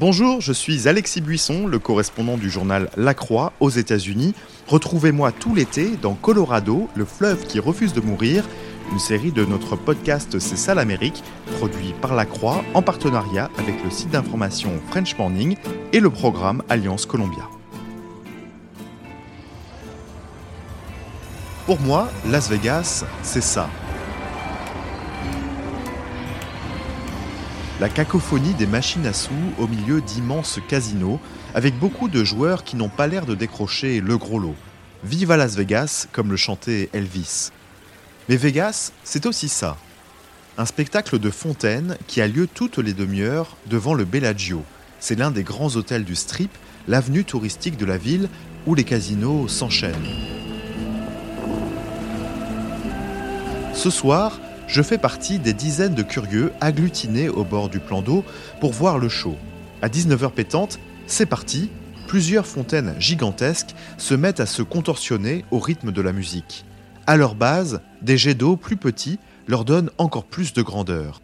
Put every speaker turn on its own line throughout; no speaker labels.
Bonjour, je suis Alexis Buisson, le correspondant du journal La Croix aux États-Unis. Retrouvez-moi tout l'été dans Colorado, le fleuve qui refuse de mourir, une série de notre podcast C'est ça l'Amérique, produit par La Croix en partenariat avec le site d'information French Morning et le programme Alliance Columbia. Pour moi, Las Vegas, c'est ça. La cacophonie des machines à sous au milieu d'immenses casinos, avec beaucoup de joueurs qui n'ont pas l'air de décrocher le gros lot. Vive à Las Vegas, comme le chantait Elvis. Mais Vegas, c'est aussi ça. Un spectacle de fontaine qui a lieu toutes les demi-heures devant le Bellagio. C'est l'un des grands hôtels du Strip, l'avenue touristique de la ville où les casinos s'enchaînent. Ce soir, je fais partie des dizaines de curieux agglutinés au bord du plan d'eau pour voir le show. À 19h pétante, c'est parti, plusieurs fontaines gigantesques se mettent à se contorsionner au rythme de la musique. À leur base, des jets d'eau plus petits leur donnent encore plus de grandeur.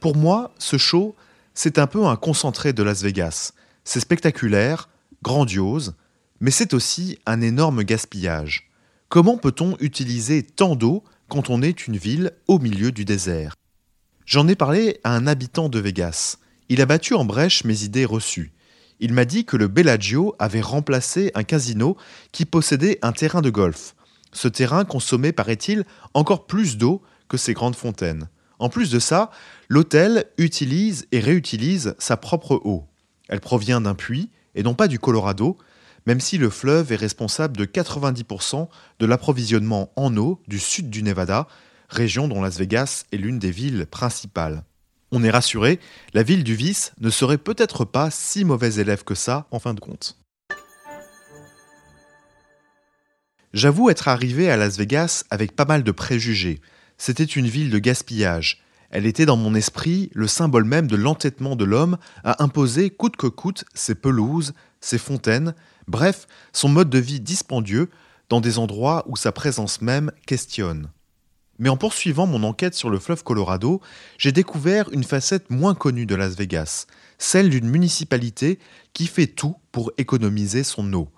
Pour moi, ce show, c'est un peu un concentré de Las Vegas. C'est spectaculaire, grandiose, mais c'est aussi un énorme gaspillage. Comment peut-on utiliser tant d'eau quand on est une ville au milieu du désert J'en ai parlé à un habitant de Vegas. Il a battu en brèche mes idées reçues. Il m'a dit que le Bellagio avait remplacé un casino qui possédait un terrain de golf. Ce terrain consommait, paraît-il, encore plus d'eau que ces grandes fontaines. En plus de ça, l'hôtel utilise et réutilise sa propre eau. Elle provient d'un puits, et non pas du Colorado, même si le fleuve est responsable de 90% de l'approvisionnement en eau du sud du Nevada, région dont Las Vegas est l'une des villes principales. On est rassuré, la ville du vice ne serait peut-être pas si mauvais élève que ça en fin de compte. J'avoue être arrivé à Las Vegas avec pas mal de préjugés. C'était une ville de gaspillage. Elle était dans mon esprit le symbole même de l'entêtement de l'homme à imposer coûte que coûte ses pelouses, ses fontaines, bref, son mode de vie dispendieux dans des endroits où sa présence même questionne. Mais en poursuivant mon enquête sur le fleuve Colorado, j'ai découvert une facette moins connue de Las Vegas, celle d'une municipalité qui fait tout pour économiser son eau.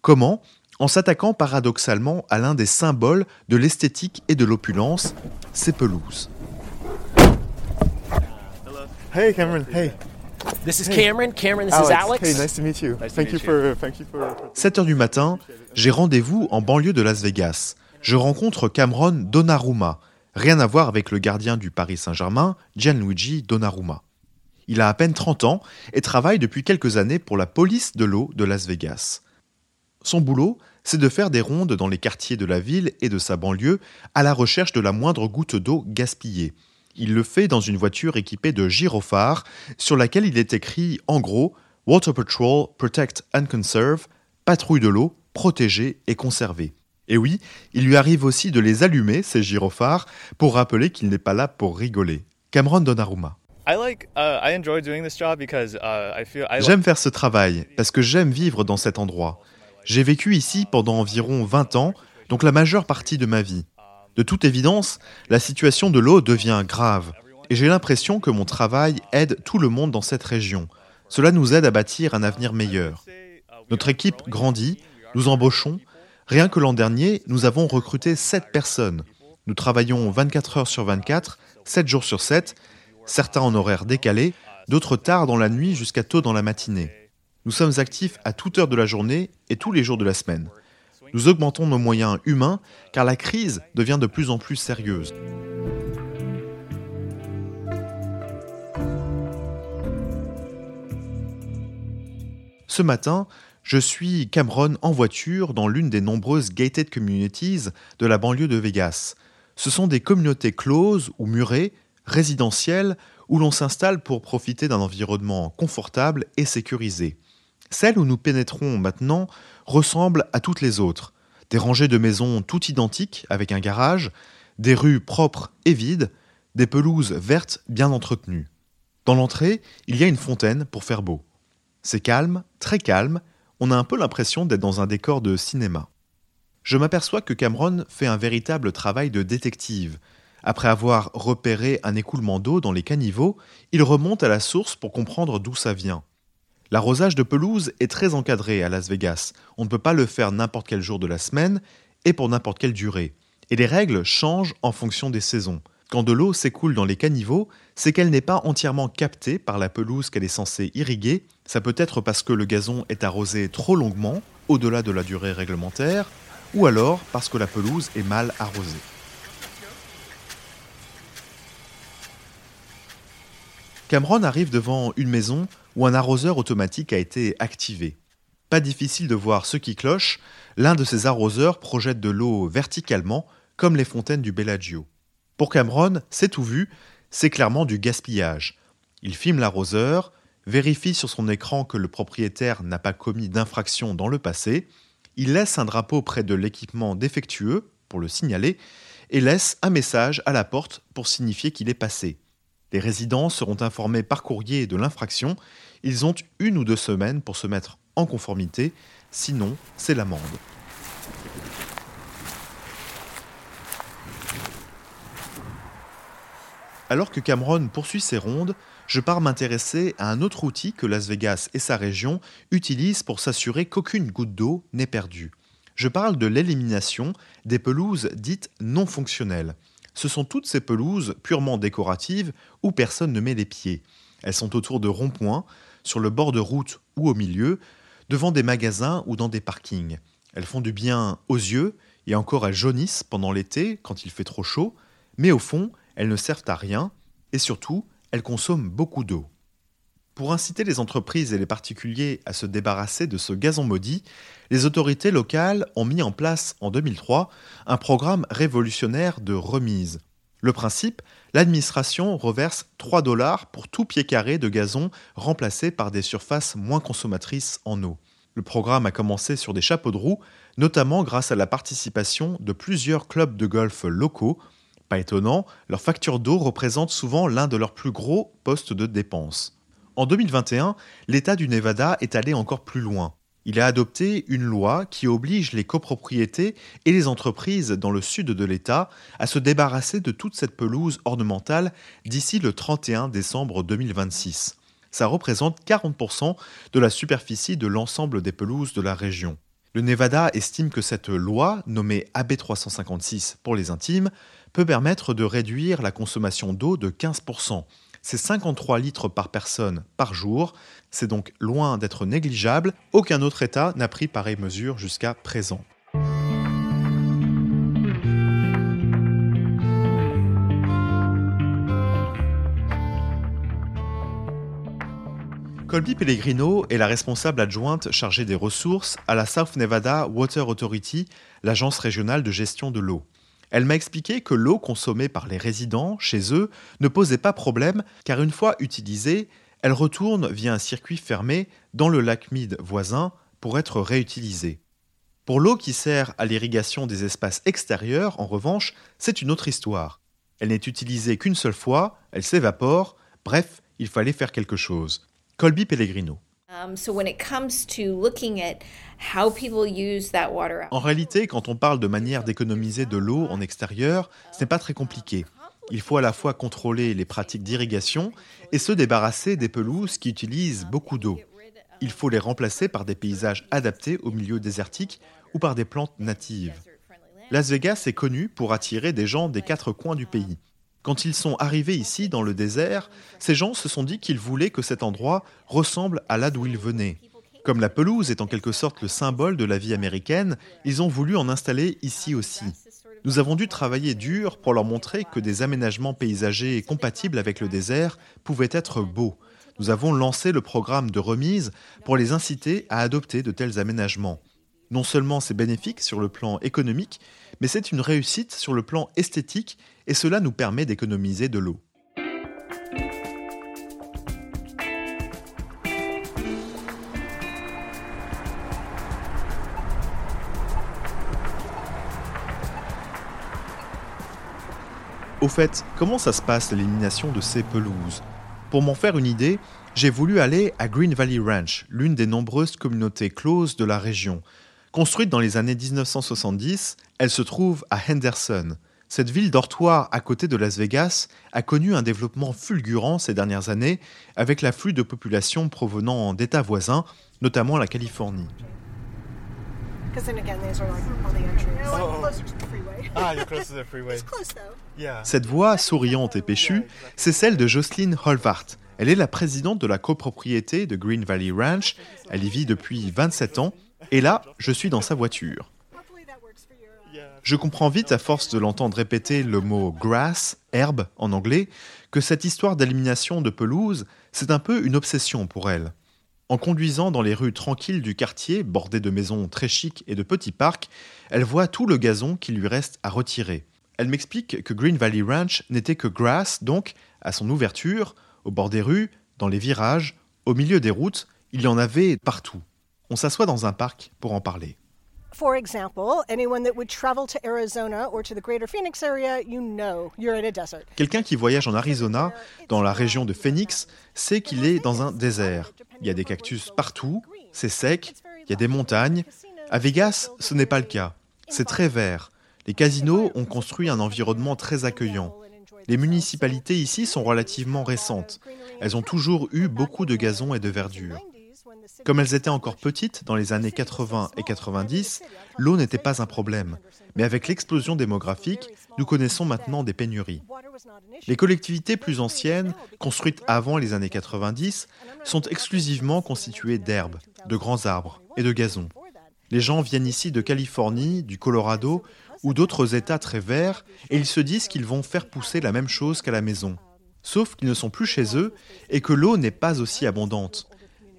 Comment? En s'attaquant paradoxalement à l'un des symboles de l'esthétique et de l'opulence, ses pelouses.
Hey Cameron, hey.
This is Cameron. Cameron, this is Alex.
Hey, nice to meet you.
Nice to
thank
meet
you
you.
for thank you for
7 heures du matin, j'ai rendez-vous en banlieue de Las Vegas. Je rencontre Cameron Donnarumma, rien à voir avec le gardien du Paris Saint-Germain, Gianluigi Donnarumma. Il a à peine 30 ans et travaille depuis quelques années pour la police de l'eau de Las Vegas. Son boulot, c'est de faire des rondes dans les quartiers de la ville et de sa banlieue à la recherche de la moindre goutte d'eau gaspillée. Il le fait dans une voiture équipée de gyrophares sur laquelle il est écrit en gros Water Patrol Protect and Conserve, patrouille de l'eau, protéger et conserver. Et oui, il lui arrive aussi de les allumer, ces gyrophares, pour rappeler qu'il n'est pas là pour rigoler. Cameron Donnarumma.
Uh, uh,
J'aime faire ce travail parce que j'aime vivre dans cet endroit. J'ai vécu ici pendant environ 20 ans, donc la majeure partie de ma vie. De toute évidence, la situation de l'eau devient grave et j'ai l'impression que mon travail aide tout le monde dans cette région. Cela nous aide à bâtir un avenir meilleur. Notre équipe grandit, nous embauchons. Rien que l'an dernier, nous avons recruté 7 personnes. Nous travaillons 24 heures sur 24, 7 jours sur 7, certains en horaire décalé, d'autres tard dans la nuit jusqu'à tôt dans la matinée. Nous sommes actifs à toute heure de la journée et tous les jours de la semaine. Nous augmentons nos moyens humains car la crise devient de plus en plus sérieuse. Ce matin, je suis Cameron en voiture dans l'une des nombreuses gated communities de la banlieue de Vegas. Ce sont des communautés closes ou murées, résidentielles, où l'on s'installe pour profiter d'un environnement confortable et sécurisé. Celle où nous pénétrons maintenant ressemble à toutes les autres. Des rangées de maisons toutes identiques avec un garage, des rues propres et vides, des pelouses vertes bien entretenues. Dans l'entrée, il y a une fontaine pour faire beau. C'est calme, très calme, on a un peu l'impression d'être dans un décor de cinéma. Je m'aperçois que Cameron fait un véritable travail de détective. Après avoir repéré un écoulement d'eau dans les caniveaux, ils remontent à la source pour comprendre d'où ça vient. L'arrosage de pelouse est très encadré à Las Vegas. On ne peut pas le faire n'importe quel jour de la semaine et pour n'importe quelle durée. Et les règles changent en fonction des saisons. Quand de l'eau s'écoule dans les caniveaux, c'est qu'elle n'est pas entièrement captée par la pelouse qu'elle est censée irriguer. Ça peut être parce que le gazon est arrosé trop longuement, au-delà de la durée réglementaire, ou alors parce que la pelouse est mal arrosée. Cameron arrive devant une maison où un arroseur automatique a été activé. Pas difficile de voir ce qui cloche, l'un de ces arroseurs projette de l'eau verticalement, comme les fontaines du Bellagio. Pour Cameron, c'est tout vu, c'est clairement du gaspillage. Il filme l'arroseur, vérifie sur son écran que le propriétaire n'a pas commis d'infraction dans le passé, il laisse un drapeau près de l'équipement défectueux pour le signaler et laisse un message à la porte pour signifier qu'il est passé. Les résidents seront informés par courrier de l'infraction. Ils ont une ou deux semaines pour se mettre en conformité, sinon c'est l'amende. Alors que Cameron poursuit ses rondes, je pars m'intéresser à un autre outil que Las Vegas et sa région utilisent pour s'assurer qu'aucune goutte d'eau n'est perdue. Je parle de l'élimination des pelouses dites non fonctionnelles. Ce sont toutes ces pelouses purement décoratives où personne ne met les pieds. Elles sont autour de ronds-points, sur le bord de route ou au milieu, devant des magasins ou dans des parkings. Elles font du bien aux yeux et encore elles jaunissent pendant l'été quand il fait trop chaud, mais au fond, elles ne servent à rien et surtout, elles consomment beaucoup d'eau. Pour inciter les entreprises et les particuliers à se débarrasser de ce gazon maudit, les autorités locales ont mis en place en 2003 un programme révolutionnaire de remise. Le principe, l'administration reverse 3 dollars pour tout pied carré de gazon remplacé par des surfaces moins consommatrices en eau. Le programme a commencé sur des chapeaux de roue, notamment grâce à la participation de plusieurs clubs de golf locaux. Pas étonnant, leur facture d'eau représente souvent l'un de leurs plus gros postes de dépenses. En 2021, l'État du Nevada est allé encore plus loin. Il a adopté une loi qui oblige les copropriétés et les entreprises dans le sud de l'État à se débarrasser de toute cette pelouse ornementale d'ici le 31 décembre 2026. Ça représente 40% de la superficie de l'ensemble des pelouses de la région. Le Nevada estime que cette loi, nommée AB 356 pour les intimes, peut permettre de réduire la consommation d'eau de 15% c'est 53 litres par personne par jour. C'est donc loin d'être négligeable. Aucun autre État n'a pris pareille mesure jusqu'à présent. Colby Pellegrino est la responsable adjointe chargée des ressources à la South Nevada Water Authority, l'agence régionale de gestion de l'eau. Elle m'a expliqué que l'eau consommée par les résidents chez eux ne posait pas problème car une fois utilisée, elle retourne via un circuit fermé dans le lac Mead voisin pour être réutilisée. Pour l'eau qui sert à l'irrigation des espaces extérieurs, en revanche, c'est une autre histoire. Elle n'est utilisée qu'une seule fois, elle s'évapore, bref, il fallait faire quelque chose. Colby Pellegrino. En réalité, quand on parle de manière d'économiser de l'eau en extérieur, ce n'est pas très compliqué. Il faut à la fois contrôler les pratiques d'irrigation et se débarrasser des pelouses qui utilisent beaucoup d'eau. Il faut les remplacer par des paysages adaptés au milieu désertique ou par des plantes natives. Las Vegas est connu pour attirer des gens des quatre coins du pays. Quand ils sont arrivés ici, dans le désert, ces gens se sont dit qu'ils voulaient que cet endroit ressemble à là d'où ils venaient. Comme la pelouse est en quelque sorte le symbole de la vie américaine, ils ont voulu en installer ici aussi. Nous avons dû travailler dur pour leur montrer que des aménagements paysagers compatibles avec le désert pouvaient être beaux. Nous avons lancé le programme de remise pour les inciter à adopter de tels aménagements. Non seulement c'est bénéfique sur le plan économique, mais c'est une réussite sur le plan esthétique et cela nous permet d'économiser de l'eau. Au fait, comment ça se passe l'élimination de ces pelouses? Pour m'en faire une idée, j'ai voulu aller à Green Valley Ranch, l'une des nombreuses communautés closes de la région. Construite dans les années 1970, elle se trouve à Henderson. Cette ville dortoir à côté de Las Vegas a connu un développement fulgurant ces dernières années avec l'afflux de population provenant d'États voisins, notamment la Californie.
You're close to the freeway. Yeah.
Cette voix souriante et péchue, c'est celle de Jocelyn Holvart. Elle est la présidente de la copropriété de Green Valley Ranch. Elle y vit depuis 27 ans. Et là, je suis dans sa voiture. Je comprends vite, à force de l'entendre répéter le mot grass, herbe en anglais, que cette histoire d'élimination de pelouse, c'est un peu une obsession pour elle. En conduisant dans les rues tranquilles du quartier, bordées de maisons très chics et de petits parcs, elle voit tout le gazon qui lui reste à retirer. Elle m'explique que Green Valley Ranch n'était que grass, donc, à son ouverture, au bord des rues, dans les virages, au milieu des routes, il y en avait partout. On s'assoit dans un parc pour en parler.
For example, anyone that would travel to Arizona or to the greater Phoenix area, you know you're in a desert.
Quelqu'un qui voyage en Arizona, dans la région de Phoenix, sait qu'il est dans un désert. Il y a des cactus partout, c'est sec, il y a des montagnes. À Vegas, ce n'est pas le cas. C'est très vert. Les casinos ont construit un environnement très accueillant. Les municipalités ici sont relativement récentes. Elles ont toujours eu beaucoup de gazon et de verdure. Comme elles étaient encore petites dans les années 80 et 90, l'eau n'était pas un problème. Mais avec l'explosion démographique, nous connaissons maintenant des pénuries. Les collectivités plus anciennes, construites avant les années 90, sont exclusivement constituées d'herbes, de grands arbres et de gazon. Les gens viennent ici de Californie, du Colorado ou d'autres États très verts et ils se disent qu'ils vont faire pousser la même chose qu'à la maison. Sauf qu'ils ne sont plus chez eux et que l'eau n'est pas aussi abondante.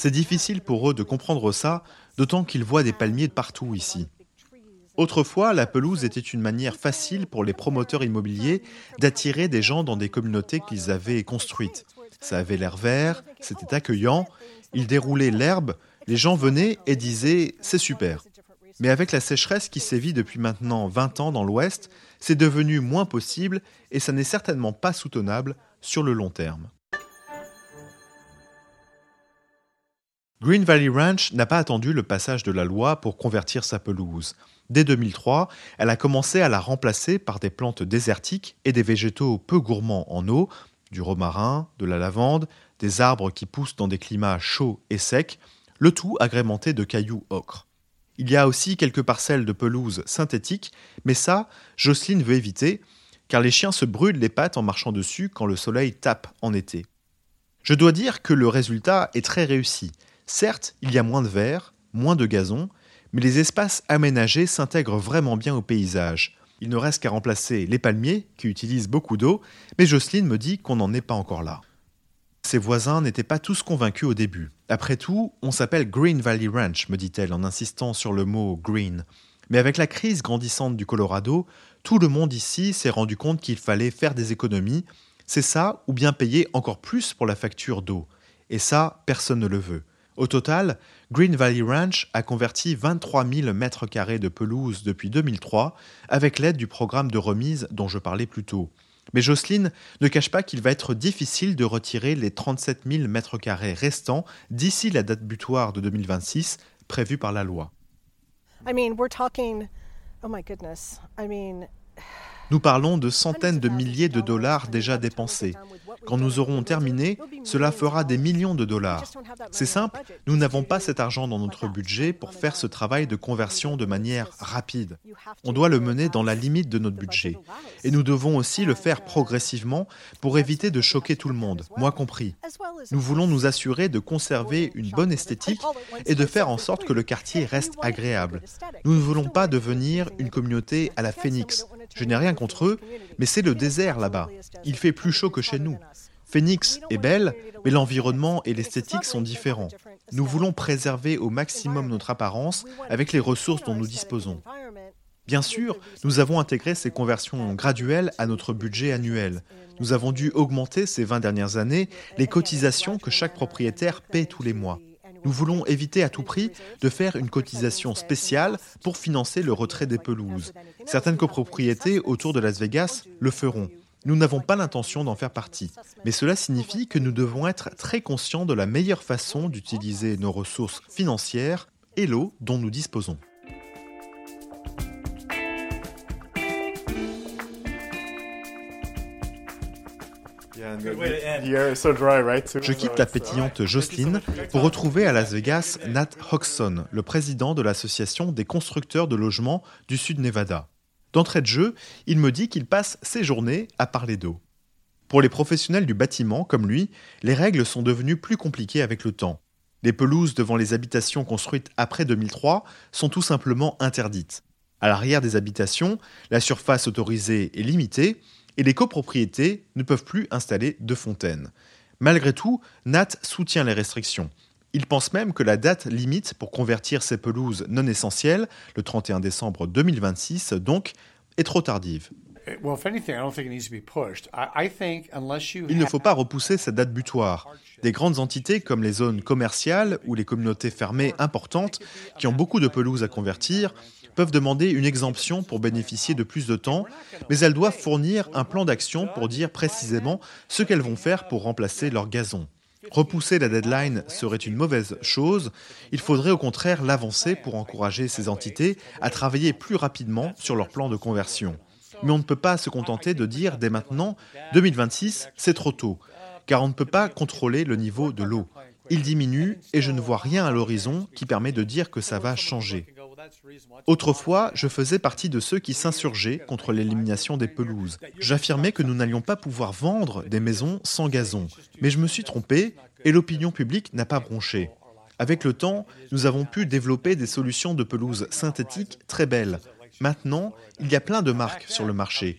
C'est difficile pour eux de comprendre ça, d'autant qu'ils voient des palmiers de partout ici. Autrefois, la pelouse était une manière facile pour les promoteurs immobiliers d'attirer des gens dans des communautés qu'ils avaient construites. Ça avait l'air vert, c'était accueillant, ils déroulaient l'herbe, les gens venaient et disaient c'est super. Mais avec la sécheresse qui sévit depuis maintenant 20 ans dans l'Ouest, c'est devenu moins possible et ça n'est certainement pas soutenable sur le long terme. Green Valley Ranch n'a pas attendu le passage de la loi pour convertir sa pelouse. Dès 2003, elle a commencé à la remplacer par des plantes désertiques et des végétaux peu gourmands en eau, du romarin, de la lavande, des arbres qui poussent dans des climats chauds et secs, le tout agrémenté de cailloux ocre. Il y a aussi quelques parcelles de pelouse synthétiques, mais ça, Jocelyne veut éviter, car les chiens se brûlent les pattes en marchant dessus quand le soleil tape en été. Je dois dire que le résultat est très réussi. Certes, il y a moins de verre, moins de gazon, mais les espaces aménagés s'intègrent vraiment bien au paysage. Il ne reste qu'à remplacer les palmiers, qui utilisent beaucoup d'eau, mais Jocelyne me dit qu'on n'en est pas encore là. Ses voisins n'étaient pas tous convaincus au début. Après tout, on s'appelle Green Valley Ranch, me dit-elle en insistant sur le mot green. Mais avec la crise grandissante du Colorado, tout le monde ici s'est rendu compte qu'il fallait faire des économies. C'est ça, ou bien payer encore plus pour la facture d'eau. Et ça, personne ne le veut. Au total, Green Valley Ranch a converti 23 000 mètres carrés de pelouse depuis 2003 avec l'aide du programme de remise dont je parlais plus tôt. Mais Jocelyne ne cache pas qu'il va être difficile de retirer les 37 000 mètres carrés restants d'ici la date butoir de 2026 prévue par la loi.
I mean, we're talking. Oh my goodness. I mean,
Nous parlons de centaines de milliers de dollars déjà dépensés. Quand nous aurons terminé, cela fera des millions de dollars. C'est simple, nous n'avons pas cet argent dans notre budget pour faire ce travail de conversion de manière rapide. On doit le mener dans la limite de notre budget. Et nous devons aussi le faire progressivement pour éviter de choquer tout le monde, moi compris. Nous voulons nous assurer de conserver une bonne esthétique et de faire en sorte que le quartier reste agréable. Nous ne voulons pas devenir une communauté à la Phoenix. Je n'ai rien contre eux, mais c'est le désert là-bas. Il fait plus chaud que chez nous. Phoenix est belle, mais l'environnement et l'esthétique sont différents. Nous voulons préserver au maximum notre apparence avec les ressources dont nous disposons. Bien sûr, nous avons intégré ces conversions graduelles à notre budget annuel. Nous avons dû augmenter ces 20 dernières années les cotisations que chaque propriétaire paie tous les mois. Nous voulons éviter à tout prix de faire une cotisation spéciale pour financer le retrait des pelouses. Certaines copropriétés autour de Las Vegas le feront. Nous n'avons pas l'intention d'en faire partie. Mais cela signifie que nous devons être très conscients de la meilleure façon d'utiliser nos ressources financières et l'eau dont nous disposons. Je quitte la pétillante Jocelyn pour retrouver à Las Vegas Nat Hoxson, le président de l'association des constructeurs de logements du Sud Nevada. D'entrée de jeu, il me dit qu'il passe ses journées à parler d'eau. Pour les professionnels du bâtiment comme lui, les règles sont devenues plus compliquées avec le temps. Les pelouses devant les habitations construites après 2003 sont tout simplement interdites. À l'arrière des habitations, la surface autorisée est limitée et les copropriétés ne peuvent plus installer de fontaines. Malgré tout, Nat soutient les restrictions. Il pense même que la date limite pour convertir ces pelouses non essentielles, le 31 décembre 2026 donc, est trop tardive. Il ne faut pas repousser cette date butoir. Des grandes entités comme les zones commerciales ou les communautés fermées importantes, qui ont beaucoup de pelouses à convertir, peuvent demander une exemption pour bénéficier de plus de temps, mais elles doivent fournir un plan d'action pour dire précisément ce qu'elles vont faire pour remplacer leur gazon. Repousser la deadline serait une mauvaise chose, il faudrait au contraire l'avancer pour encourager ces entités à travailler plus rapidement sur leur plan de conversion. Mais on ne peut pas se contenter de dire dès maintenant 2026, c'est trop tôt, car on ne peut pas contrôler le niveau de l'eau. Il diminue et je ne vois rien à l'horizon qui permet de dire que ça va changer. Autrefois, je faisais partie de ceux qui s'insurgeaient contre l'élimination des pelouses. J'affirmais que nous n'allions pas pouvoir vendre des maisons sans gazon. Mais je me suis trompé et l'opinion publique n'a pas bronché. Avec le temps, nous avons pu développer des solutions de pelouse synthétiques très belles. Maintenant, il y a plein de marques sur le marché.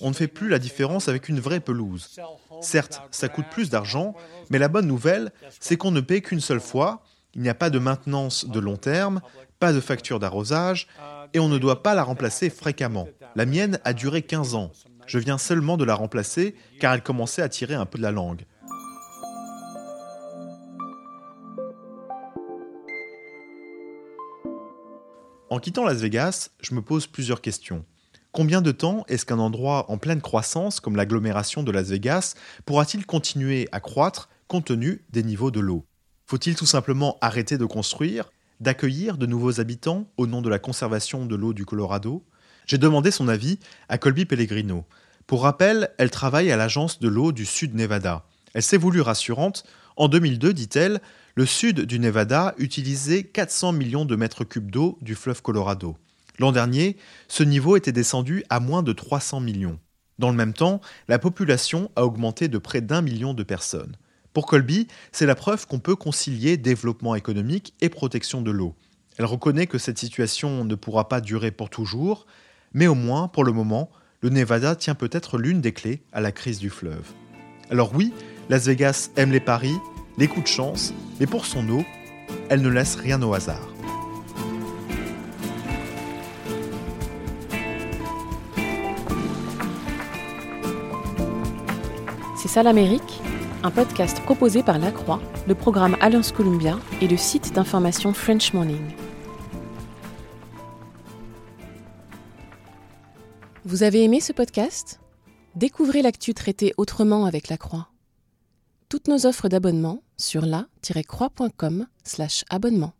On ne fait plus la différence avec une vraie pelouse. Certes, ça coûte plus d'argent, mais la bonne nouvelle, c'est qu'on ne paie qu'une seule fois, il n'y a pas de maintenance de long terme, pas de facture d'arrosage, et on ne doit pas la remplacer fréquemment. La mienne a duré 15 ans. Je viens seulement de la remplacer car elle commençait à tirer un peu de la langue. En quittant Las Vegas, je me pose plusieurs questions. Combien de temps est-ce qu'un endroit en pleine croissance comme l'agglomération de Las Vegas pourra-t-il continuer à croître compte tenu des niveaux de l'eau? Faut-il tout simplement arrêter de construire, d'accueillir de nouveaux habitants au nom de la conservation de l'eau du Colorado? J'ai demandé son avis à Colby Pellegrino. Pour rappel, elle travaille à l'agence de l'eau du Sud Nevada. Elle s'est voulue rassurante. En 2002, dit-elle, le sud du Nevada utilisait 400 millions de mètres cubes d'eau du fleuve Colorado. L'an dernier, ce niveau était descendu à moins de 300 millions. Dans le même temps, la population a augmenté de près d'un million de personnes. Pour Colby, c'est la preuve qu'on peut concilier développement économique et protection de l'eau. Elle reconnaît que cette situation ne pourra pas durer pour toujours, mais au moins, pour le moment, le Nevada tient peut-être l'une des clés à la crise du fleuve. Alors oui, Las Vegas aime les paris, les coups de chance, mais pour son eau, elle ne laisse rien au hasard.
C'est ça l'Amérique Un podcast proposé par La Croix, le programme Alliance Columbia et le site d'information French Morning. Vous avez aimé ce podcast? Découvrez l'actu traité autrement avec La Croix toutes nos offres d'abonnement sur la-croix.com/abonnement.